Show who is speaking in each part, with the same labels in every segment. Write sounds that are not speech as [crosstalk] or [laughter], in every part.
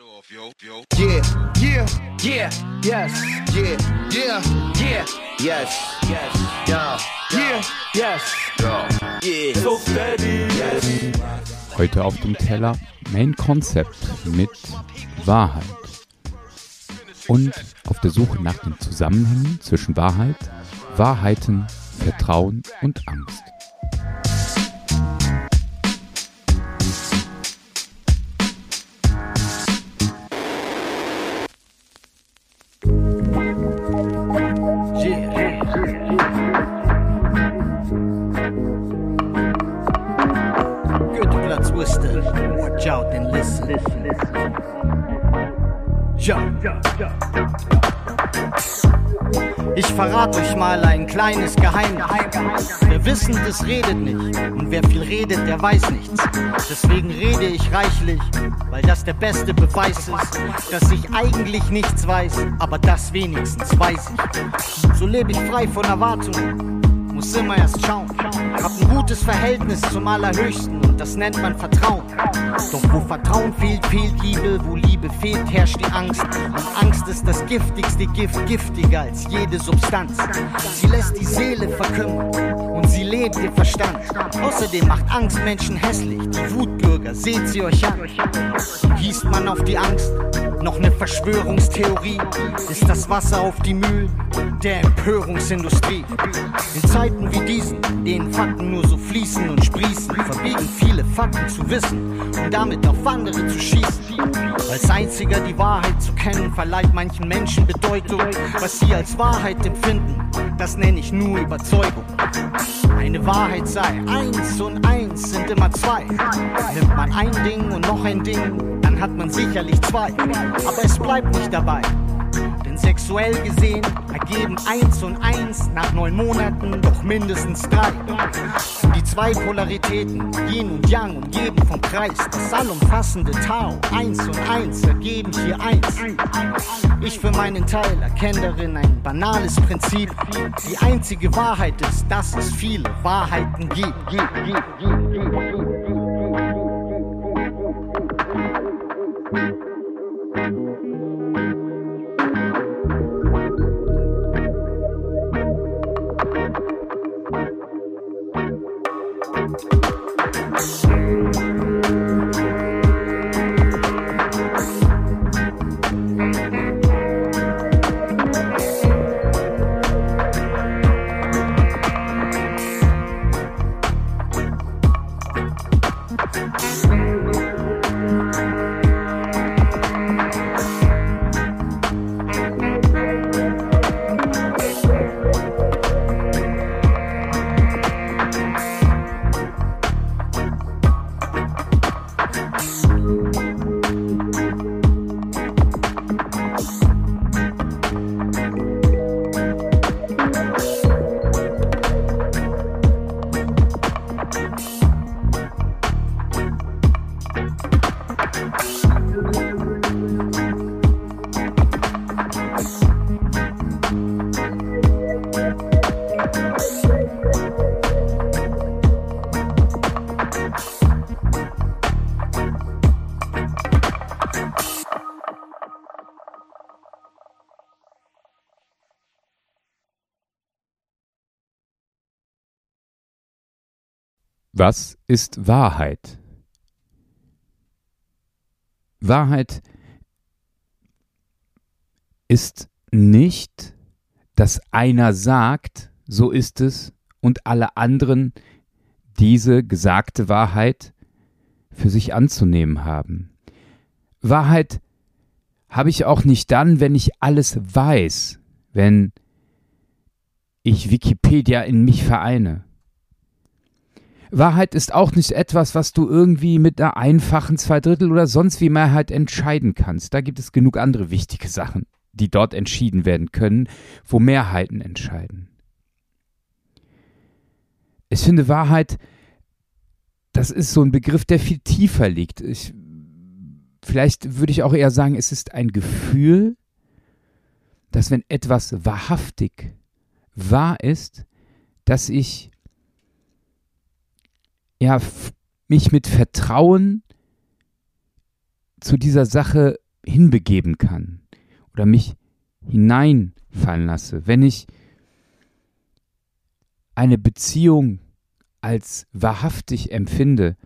Speaker 1: Yeah, yeah, yeah, yes, yeah, yeah, yeah, yes, yes, yeah, yeah, yes, yeah, so steady, yes.
Speaker 2: Heute auf dem Teller Main Concept mit Wahrheit. Und auf der Suche nach den Zusammenhängen zwischen Wahrheit, Wahrheiten, Vertrauen und Angst.
Speaker 1: Ich verrate euch mal ein kleines Geheimnis. Wer Wissendes redet nicht und wer viel redet, der weiß nichts. Deswegen rede ich reichlich, weil das der beste Beweis ist, dass ich eigentlich nichts weiß, aber das wenigstens weiß ich. So lebe ich frei von Erwartungen, muss immer erst schauen. Gutes Verhältnis zum Allerhöchsten und das nennt man Vertrauen. Doch wo Vertrauen fehlt, fehlt Liebe, wo Liebe fehlt, herrscht die Angst. Und Angst ist das giftigste Gift, giftiger als jede Substanz. Sie lässt die Seele verkümmern und sie lebt den Verstand. Außerdem macht Angst Menschen hässlich, die Wutbürger, seht sie euch an. Gießt man auf die Angst, noch eine Verschwörungstheorie? Ist das Wasser auf die Mühlen der Empörungsindustrie? In Zeiten wie diesen, denen Fakten nur so fließen und sprießen, verbiegen viele Fakten zu wissen und damit auf andere zu schießen. Als einziger die Wahrheit zu kennen, verleiht manchen Menschen Bedeutung. Was sie als Wahrheit empfinden, das nenne ich nur Überzeugung. Eine Wahrheit sei eins und eins sind immer zwei. Nimmt man ein Ding und noch ein Ding, hat man sicherlich zwei. Aber es bleibt nicht dabei. Denn sexuell gesehen ergeben eins und eins nach neun Monaten doch mindestens drei. Die zwei Polaritäten, Yin und Yang, umgeben vom Kreis. Das allumfassende Tao, eins und eins ergeben hier eins. Ich für meinen Teil erkenne darin ein banales Prinzip. Die einzige Wahrheit ist, dass es viele Wahrheiten gibt. gibt, gibt, gibt, gibt,
Speaker 2: Was ist Wahrheit? Wahrheit ist nicht, dass einer sagt, so ist es, und alle anderen diese gesagte Wahrheit für sich anzunehmen haben. Wahrheit habe ich auch nicht dann, wenn ich alles weiß, wenn ich Wikipedia in mich vereine. Wahrheit ist auch nicht etwas, was du irgendwie mit einer einfachen Zweidrittel oder sonst wie Mehrheit entscheiden kannst. Da gibt es genug andere wichtige Sachen, die dort entschieden werden können, wo Mehrheiten entscheiden. Ich finde Wahrheit, das ist so ein Begriff, der viel tiefer liegt. Ich, vielleicht würde ich auch eher sagen, es ist ein Gefühl, dass wenn etwas wahrhaftig wahr ist, dass ich ja, mich mit Vertrauen zu dieser Sache hinbegeben kann oder mich hineinfallen lasse, wenn ich eine Beziehung als wahrhaftig empfinde,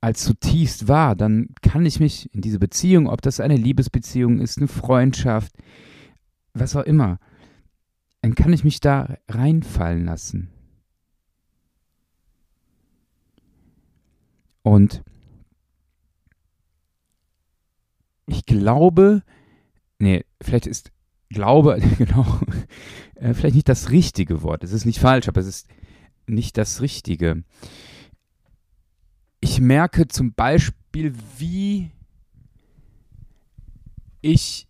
Speaker 2: als zutiefst wahr, dann kann ich mich in diese Beziehung, ob das eine Liebesbeziehung ist, eine Freundschaft, was auch immer, dann kann ich mich da reinfallen lassen. Und ich glaube, nee, vielleicht ist Glaube, [laughs] genau, äh, vielleicht nicht das richtige Wort. Es ist nicht falsch, aber es ist nicht das Richtige. Ich merke zum Beispiel, wie ich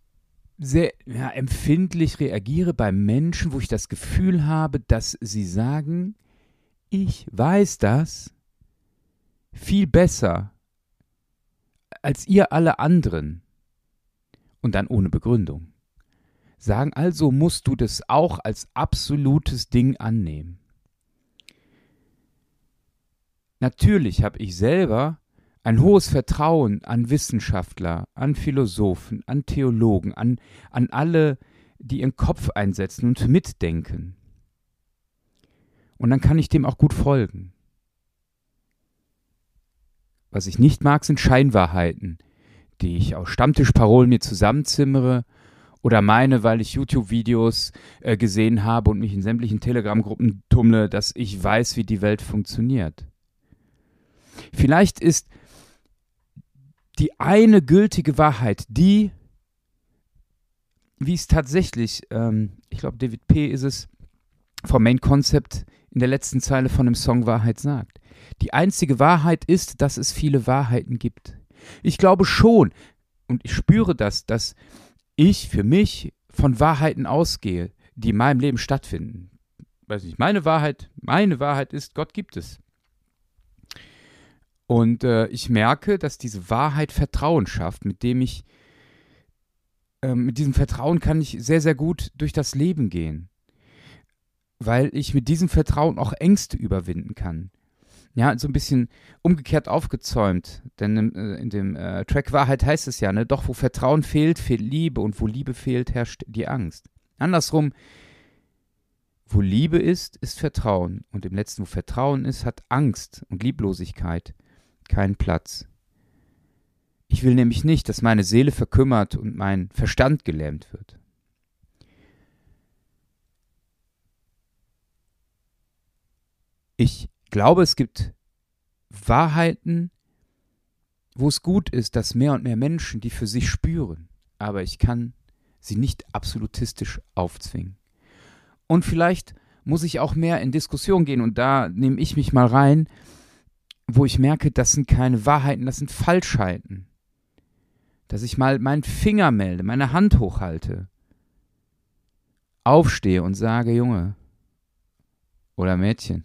Speaker 2: sehr ja, empfindlich reagiere bei Menschen, wo ich das Gefühl habe, dass sie sagen, ich weiß das viel besser als ihr alle anderen. Und dann ohne Begründung. Sagen, also musst du das auch als absolutes Ding annehmen. Natürlich habe ich selber ein hohes Vertrauen an Wissenschaftler, an Philosophen, an Theologen, an, an alle, die ihren Kopf einsetzen und mitdenken. Und dann kann ich dem auch gut folgen. Was ich nicht mag, sind Scheinwahrheiten, die ich aus Stammtischparolen mir zusammenzimmere oder meine, weil ich YouTube-Videos äh, gesehen habe und mich in sämtlichen Telegram-Gruppen tummle, dass ich weiß, wie die Welt funktioniert. Vielleicht ist die eine gültige Wahrheit, die, wie es tatsächlich, ähm, ich glaube, David P. ist es, vom Main Concept in der letzten Zeile von dem Song Wahrheit sagt. Die einzige Wahrheit ist, dass es viele Wahrheiten gibt. Ich glaube schon, und ich spüre das, dass ich für mich von Wahrheiten ausgehe, die in meinem Leben stattfinden. Weiß nicht, meine Wahrheit, meine Wahrheit ist, Gott gibt es. Und äh, ich merke, dass diese Wahrheit Vertrauen schafft, mit dem ich, äh, mit diesem Vertrauen kann ich sehr, sehr gut durch das Leben gehen. Weil ich mit diesem Vertrauen auch Ängste überwinden kann. Ja, so ein bisschen umgekehrt aufgezäumt. Denn in, äh, in dem äh, Track Wahrheit heißt es ja, ne, doch wo Vertrauen fehlt, fehlt Liebe und wo Liebe fehlt, herrscht die Angst. Andersrum, wo Liebe ist, ist Vertrauen. Und im letzten, wo Vertrauen ist, hat Angst und Lieblosigkeit keinen Platz. Ich will nämlich nicht, dass meine Seele verkümmert und mein Verstand gelähmt wird. Ich glaube, es gibt Wahrheiten, wo es gut ist, dass mehr und mehr Menschen die für sich spüren, aber ich kann sie nicht absolutistisch aufzwingen. Und vielleicht muss ich auch mehr in Diskussion gehen und da nehme ich mich mal rein, wo ich merke, das sind keine Wahrheiten, das sind Falschheiten. Dass ich mal meinen Finger melde, meine Hand hochhalte, aufstehe und sage, Junge oder Mädchen,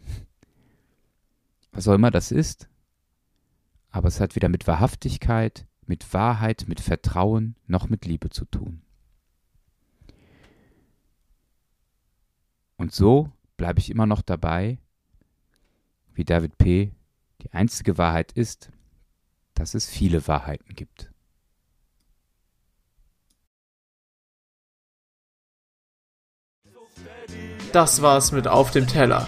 Speaker 2: was auch immer das ist, aber es hat weder mit Wahrhaftigkeit, mit Wahrheit, mit Vertrauen noch mit Liebe zu tun. Und so bleibe ich immer noch dabei, wie David P. Die einzige Wahrheit ist, dass es viele Wahrheiten gibt.
Speaker 3: Das war's mit Auf dem Teller.